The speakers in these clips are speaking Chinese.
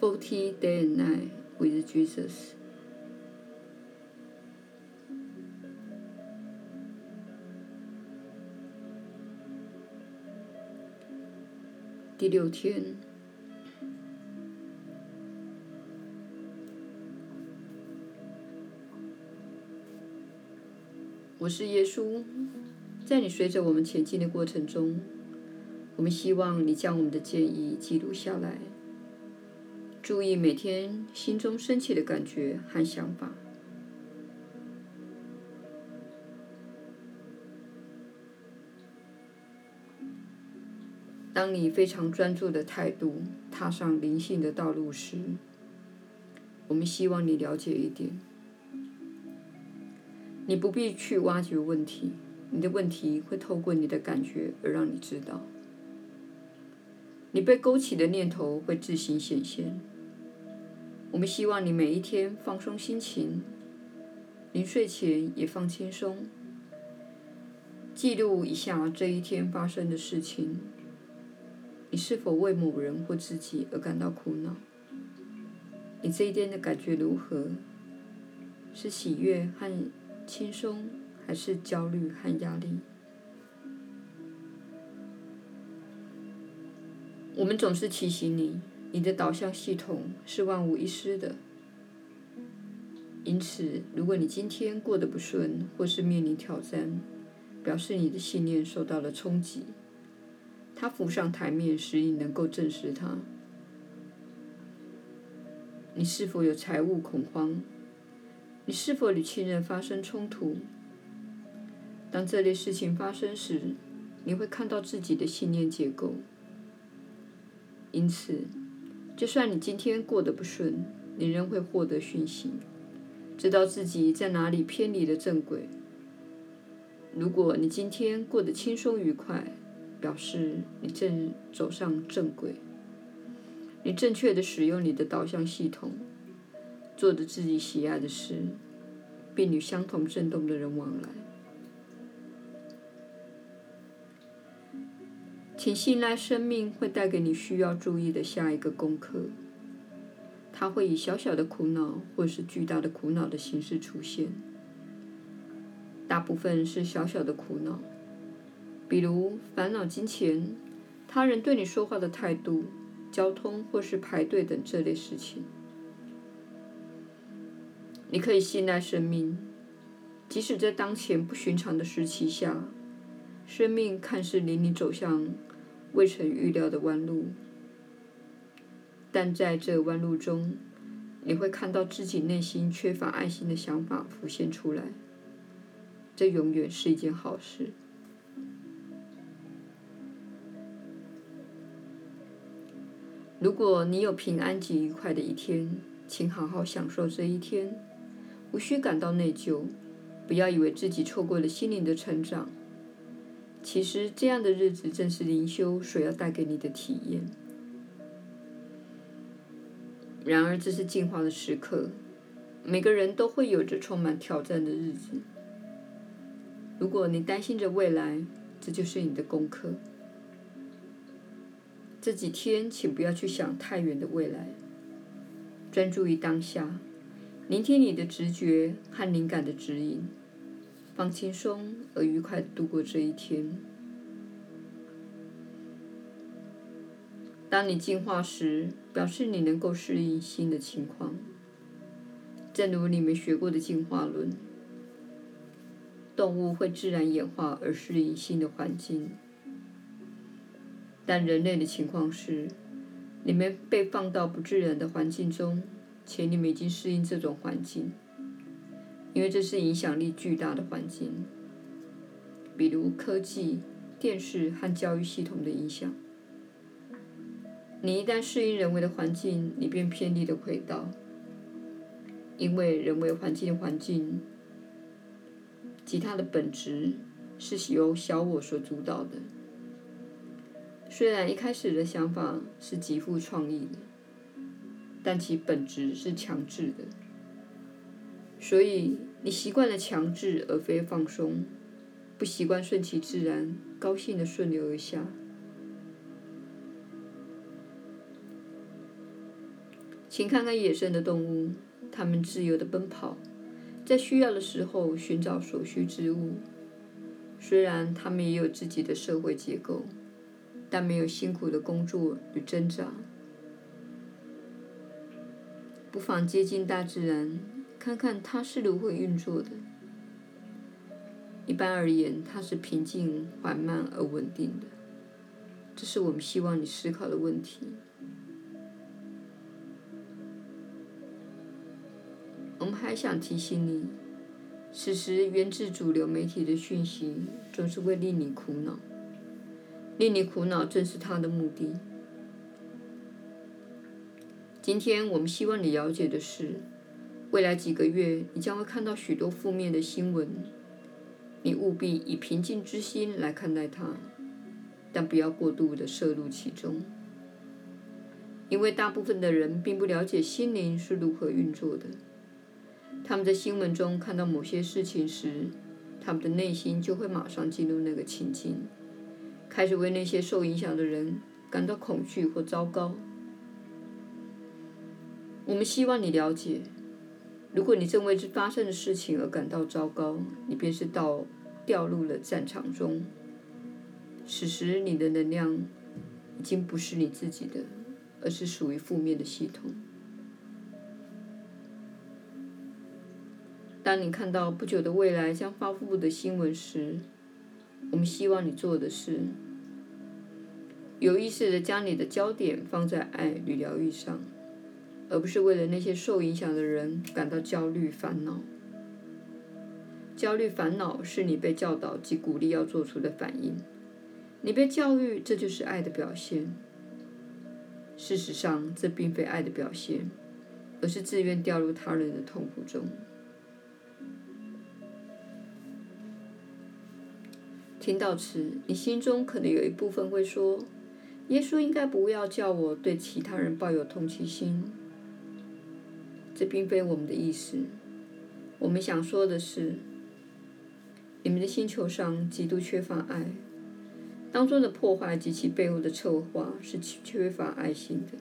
Forty Day and Night with Jesus。第六天，我是耶稣，在你随着我们前进的过程中，我们希望你将我们的建议记录下来。注意每天心中升起的感觉和想法。当你非常专注的态度踏上灵性的道路时，我们希望你了解一点：你不必去挖掘问题，你的问题会透过你的感觉而让你知道。你被勾起的念头会自行显现。我们希望你每一天放松心情，临睡前也放轻松，记录一下这一天发生的事情。你是否为某人或自己而感到苦恼？你这一天的感觉如何？是喜悦和轻松，还是焦虑和压力？我们总是提醒你。你的导向系统是万无一失的，因此，如果你今天过得不顺，或是面临挑战，表示你的信念受到了冲击，它浮上台面，使你能够证实它。你是否有财务恐慌？你是否与亲人发生冲突？当这类事情发生时，你会看到自己的信念结构，因此。就算你今天过得不顺，你仍会获得讯息，知道自己在哪里偏离了正轨。如果你今天过得轻松愉快，表示你正走上正轨。你正确地使用你的导向系统，做着自己喜爱的事，并与相同振动的人往来。请信赖生命会带给你需要注意的下一个功课。它会以小小的苦恼或是巨大的苦恼的形式出现。大部分是小小的苦恼，比如烦恼金钱、他人对你说话的态度、交通或是排队等这类事情。你可以信赖生命，即使在当前不寻常的时期下，生命看似离你走向。未曾预料的弯路，但在这弯路中，你会看到自己内心缺乏爱心的想法浮现出来。这永远是一件好事。如果你有平安及愉快的一天，请好好享受这一天，无需感到内疚，不要以为自己错过了心灵的成长。其实，这样的日子正是灵修所要带给你的体验。然而，这是进化的时刻，每个人都会有着充满挑战的日子。如果你担心着未来，这就是你的功课。这几天，请不要去想太远的未来，专注于当下，聆听你的直觉和灵感的指引。放轻松而愉快地度过这一天。当你进化时，表示你能够适应新的情况。正如你们学过的进化论，动物会自然演化而适应新的环境，但人类的情况是，你们被放到不自然的环境中，且你们已经适应这种环境。因为这是影响力巨大的环境，比如科技、电视和教育系统的影响。你一旦适应人为的环境，你便偏离了轨道。因为人为环境的环境，及它的本质是由小我所主导的。虽然一开始的想法是极富创意的，但其本质是强制的。所以，你习惯了强制而非放松，不习惯顺其自然、高兴地顺流而下。请看看野生的动物，它们自由地奔跑，在需要的时候寻找所需之物。虽然它们也有自己的社会结构，但没有辛苦的工作与挣扎。不妨接近大自然，看看它是如何运作的。一般而言，它是平静、缓慢而稳定的。这是我们希望你思考的问题。我们还想提醒你，此时源自主流媒体的讯息总是会令你苦恼，令你苦恼正是它的目的。今天我们希望你了解的是，未来几个月你将会看到许多负面的新闻，你务必以平静之心来看待它，但不要过度的摄入其中，因为大部分的人并不了解心灵是如何运作的。他们在新闻中看到某些事情时，他们的内心就会马上进入那个情境，开始为那些受影响的人感到恐惧或糟糕。我们希望你了解，如果你正为这发生的事情而感到糟糕，你便是到掉入了战场中。此时，你的能量已经不是你自己的，而是属于负面的系统。当你看到不久的未来将发布的新闻时，我们希望你做的是有意识地将你的焦点放在爱与疗愈上，而不是为了那些受影响的人感到焦虑烦恼。焦虑烦恼是你被教导及鼓励要做出的反应。你被教育，这就是爱的表现。事实上，这并非爱的表现，而是自愿掉入他人的痛苦中。听到此，你心中可能有一部分会说：“耶稣应该不要叫我对其他人抱有同情心。”这并非我们的意思。我们想说的是，你们的星球上极度缺乏爱，当中的破坏及其背后的策划是缺乏爱心的。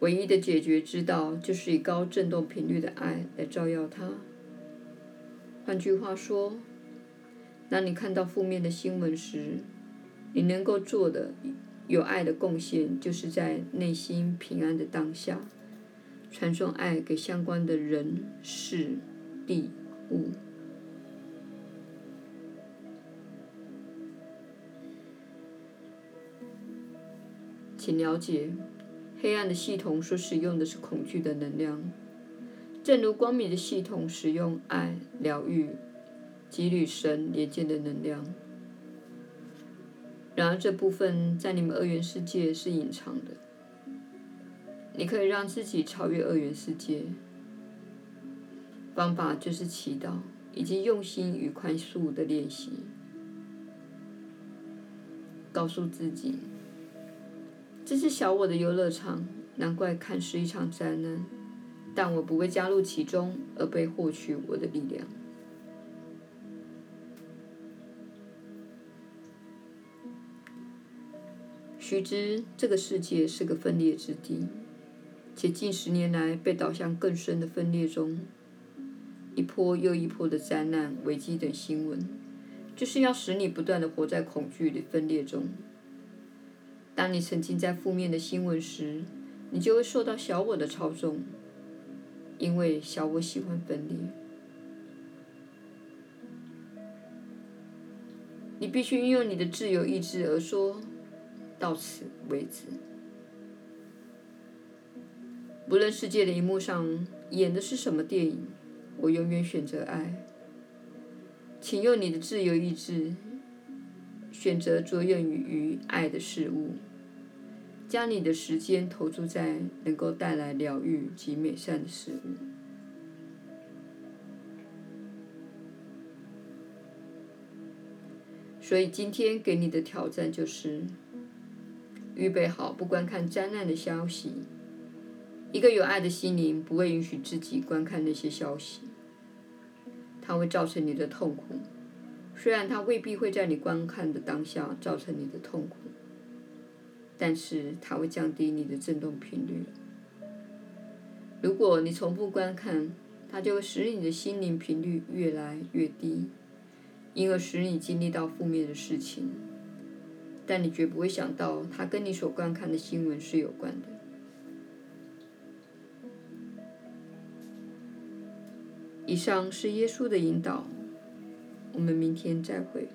唯一的解决之道，就是以高振动频率的爱来照耀它。换句话说，当你看到负面的新闻时，你能够做的有爱的贡献，就是在内心平安的当下，传送爱给相关的人、事、地、物。请了解，黑暗的系统所使用的是恐惧的能量，正如光明的系统使用爱、疗愈。及与神连接的能量，然而这部分在你们二元世界是隐藏的。你可以让自己超越二元世界，方法就是祈祷以及用心与宽恕的练习。告诉自己，这是小我的游乐场，难怪看似一场灾难，但我不会加入其中而被获取我的力量。须知，这个世界是个分裂之地，且近十年来被导向更深的分裂中。一波又一波的灾难、危机等新闻，就是要使你不断的活在恐惧的分裂中。当你沉浸在负面的新闻时，你就会受到小我的操纵，因为小我喜欢分裂。你必须运用你的自由意志而说。到此为止。不论世界的荧幕上演的是什么电影，我永远选择爱。请用你的自由意志选择着眼于爱的事物，将你的时间投注在能够带来疗愈及美善的事物。所以今天给你的挑战就是。预备好不观看灾难的消息。一个有爱的心灵不会允许自己观看那些消息。它会造成你的痛苦。虽然它未必会在你观看的当下造成你的痛苦。但是它会降低你的振动频率。如果你从不观看它就会使你的心灵频率越来越低因而使你经历到负面的事情。但你绝不会想到它跟你所观看的新闻是有关的。以上是耶稣的引导我们明天再会。